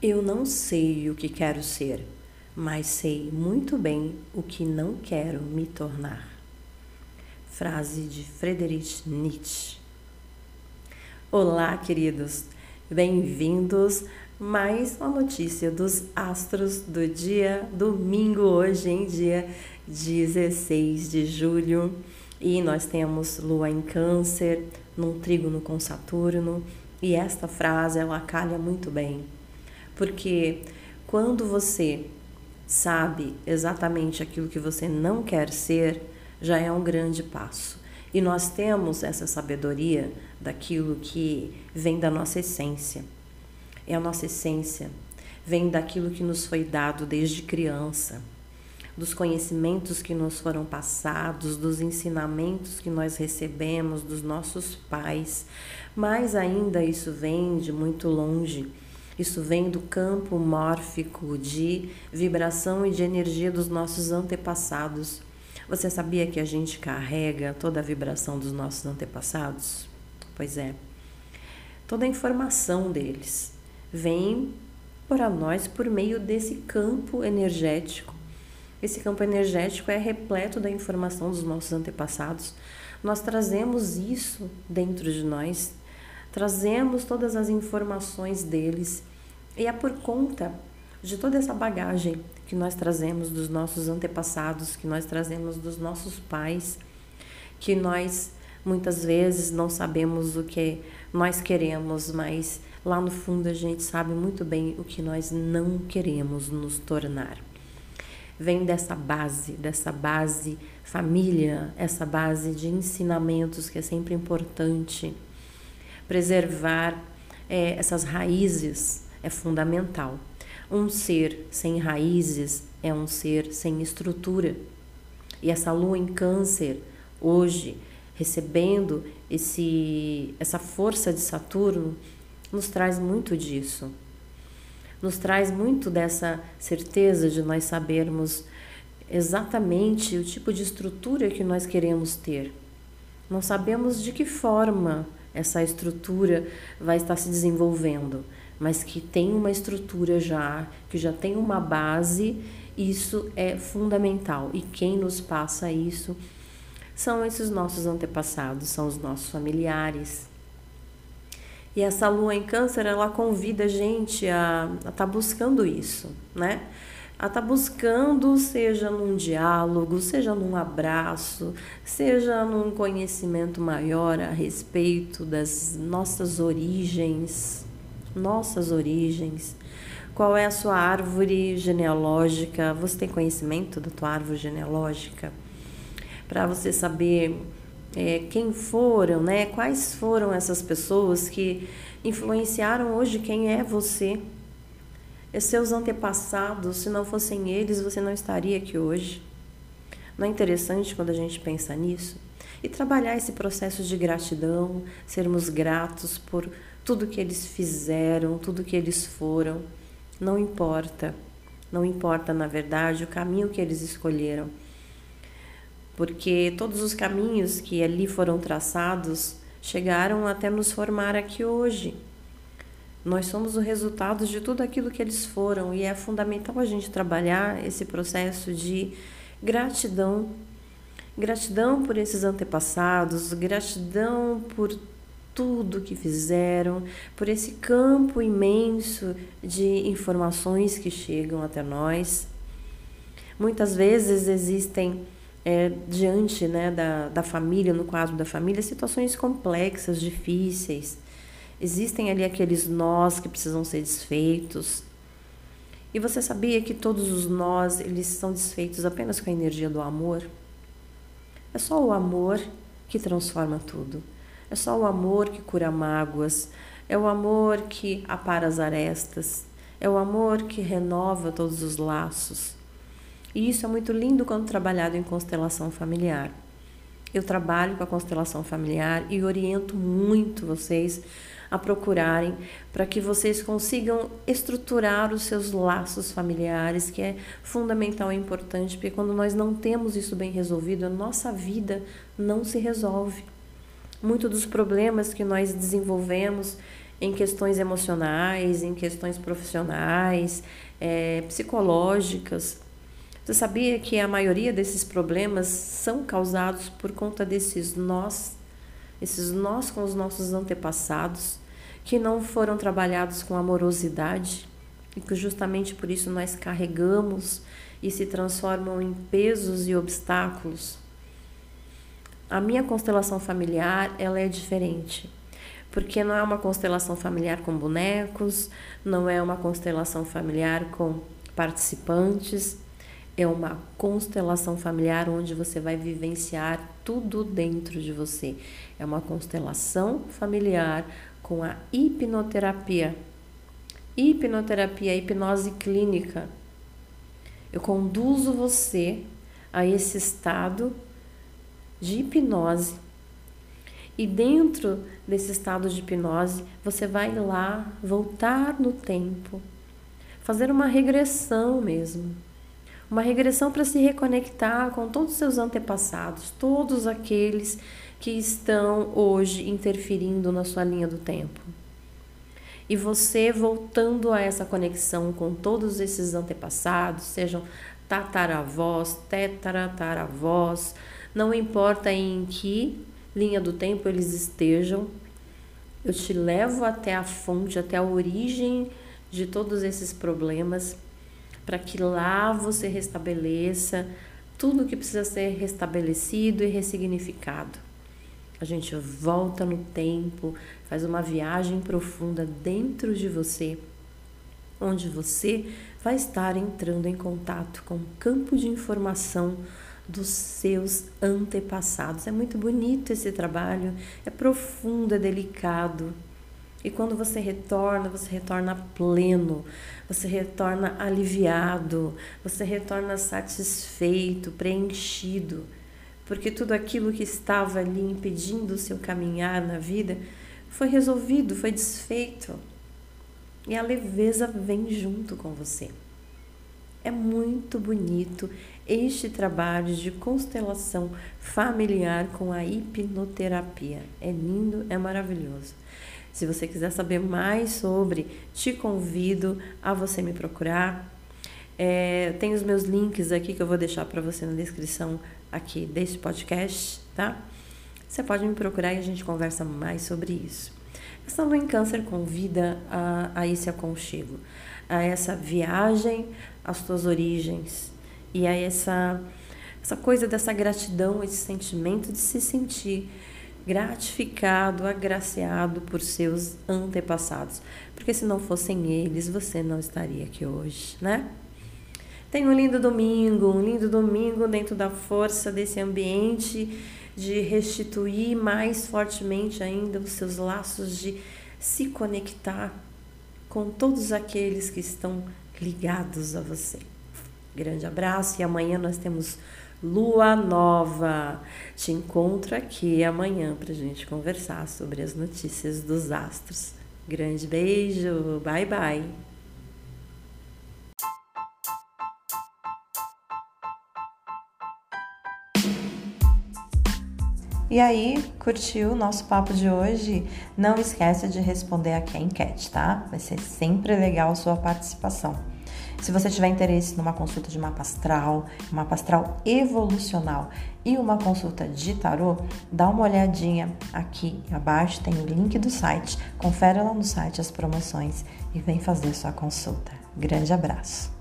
Eu não sei o que quero ser, mas sei muito bem o que não quero me tornar. Frase de Friedrich Nietzsche. Olá, queridos, bem-vindos. Mais uma notícia dos astros do dia domingo, hoje, em dia 16 de julho. E nós temos Lua em Câncer, num trígono com Saturno. E esta frase ela calha muito bem porque quando você sabe exatamente aquilo que você não quer ser, já é um grande passo. E nós temos essa sabedoria daquilo que vem da nossa essência. É a nossa essência, vem daquilo que nos foi dado desde criança, dos conhecimentos que nos foram passados, dos ensinamentos que nós recebemos dos nossos pais. Mas ainda isso vem de muito longe isso vem do campo mórfico de vibração e de energia dos nossos antepassados. Você sabia que a gente carrega toda a vibração dos nossos antepassados? Pois é. Toda a informação deles vem para nós por meio desse campo energético. Esse campo energético é repleto da informação dos nossos antepassados. Nós trazemos isso dentro de nós, trazemos todas as informações deles e é por conta de toda essa bagagem que nós trazemos dos nossos antepassados, que nós trazemos dos nossos pais, que nós muitas vezes não sabemos o que nós queremos, mas lá no fundo a gente sabe muito bem o que nós não queremos nos tornar. Vem dessa base, dessa base família, essa base de ensinamentos que é sempre importante preservar é, essas raízes é fundamental. Um ser sem raízes é um ser sem estrutura. E essa lua em Câncer, hoje, recebendo esse, essa força de Saturno, nos traz muito disso. Nos traz muito dessa certeza de nós sabermos exatamente o tipo de estrutura que nós queremos ter. Não sabemos de que forma essa estrutura vai estar se desenvolvendo, mas que tem uma estrutura já, que já tem uma base, isso é fundamental. E quem nos passa isso são esses nossos antepassados, são os nossos familiares. E essa lua em câncer, ela convida a gente a estar tá buscando isso, né? A estar tá buscando, seja num diálogo, seja num abraço, seja num conhecimento maior a respeito das nossas origens, nossas origens, qual é a sua árvore genealógica, você tem conhecimento da tua árvore genealógica, para você saber é, quem foram, né? Quais foram essas pessoas que influenciaram hoje quem é você? E seus antepassados, se não fossem eles, você não estaria aqui hoje. Não é interessante quando a gente pensa nisso? E trabalhar esse processo de gratidão, sermos gratos por tudo que eles fizeram, tudo que eles foram, não importa. Não importa, na verdade, o caminho que eles escolheram. Porque todos os caminhos que ali foram traçados chegaram até nos formar aqui hoje. Nós somos o resultado de tudo aquilo que eles foram e é fundamental a gente trabalhar esse processo de gratidão. Gratidão por esses antepassados, gratidão por tudo que fizeram, por esse campo imenso de informações que chegam até nós. Muitas vezes existem é, diante né, da, da família, no quadro da família, situações complexas, difíceis. Existem ali aqueles nós que precisam ser desfeitos. E você sabia que todos os nós eles são desfeitos apenas com a energia do amor? É só o amor que transforma tudo. É só o amor que cura mágoas, é o amor que apara as arestas, é o amor que renova todos os laços. E isso é muito lindo quando trabalhado em constelação familiar. Eu trabalho com a constelação familiar e oriento muito vocês a procurarem para que vocês consigam estruturar os seus laços familiares, que é fundamental e importante, porque quando nós não temos isso bem resolvido, a nossa vida não se resolve. Muitos dos problemas que nós desenvolvemos em questões emocionais, em questões profissionais, é, psicológicas. Você sabia que a maioria desses problemas são causados por conta desses nós, esses nós com os nossos antepassados, que não foram trabalhados com amorosidade e que justamente por isso nós carregamos e se transformam em pesos e obstáculos. A minha constelação familiar, ela é diferente porque não é uma constelação familiar com bonecos, não é uma constelação familiar com participantes, é uma constelação familiar onde você vai vivenciar tudo dentro de você. É uma constelação familiar com a hipnoterapia. Hipnoterapia, hipnose clínica. Eu conduzo você a esse estado de hipnose e dentro desse estado de hipnose, você vai lá, voltar no tempo, fazer uma regressão mesmo. Uma regressão para se reconectar com todos os seus antepassados, todos aqueles que estão hoje interferindo na sua linha do tempo. E você voltando a essa conexão com todos esses antepassados, sejam tataravós, tetrataravós, não importa em que linha do tempo eles estejam. Eu te levo até a fonte, até a origem de todos esses problemas, para que lá você restabeleça tudo que precisa ser restabelecido e ressignificado. A gente volta no tempo, faz uma viagem profunda dentro de você, onde você vai estar entrando em contato com um campo de informação dos seus antepassados. É muito bonito esse trabalho, é profundo, é delicado. E quando você retorna, você retorna pleno, você retorna aliviado, você retorna satisfeito, preenchido, porque tudo aquilo que estava ali impedindo o seu caminhar na vida foi resolvido, foi desfeito. E a leveza vem junto com você. É muito bonito este trabalho de constelação familiar com a hipnoterapia. É lindo, é maravilhoso. Se você quiser saber mais sobre, te convido a você me procurar. É, tem os meus links aqui que eu vou deixar para você na descrição aqui deste podcast, tá? Você pode me procurar e a gente conversa mais sobre isso. Lua em câncer convida a, a esse aconchego, a essa viagem às tuas origens e a essa, essa coisa dessa gratidão, esse sentimento de se sentir gratificado, agraciado por seus antepassados. Porque se não fossem eles, você não estaria aqui hoje, né? Tenha um lindo domingo, um lindo domingo dentro da força desse ambiente de restituir mais fortemente ainda os seus laços de se conectar com todos aqueles que estão ligados a você. Grande abraço e amanhã nós temos lua nova. Te encontro aqui amanhã para gente conversar sobre as notícias dos astros. Grande beijo, bye bye. E aí, curtiu o nosso papo de hoje? Não esqueça de responder aqui a enquete, tá? Vai ser sempre legal sua participação. Se você tiver interesse numa consulta de mapa astral, mapa astral evolucional e uma consulta de tarô, dá uma olhadinha aqui abaixo, tem o link do site. Confere lá no site as promoções e vem fazer sua consulta. Grande abraço!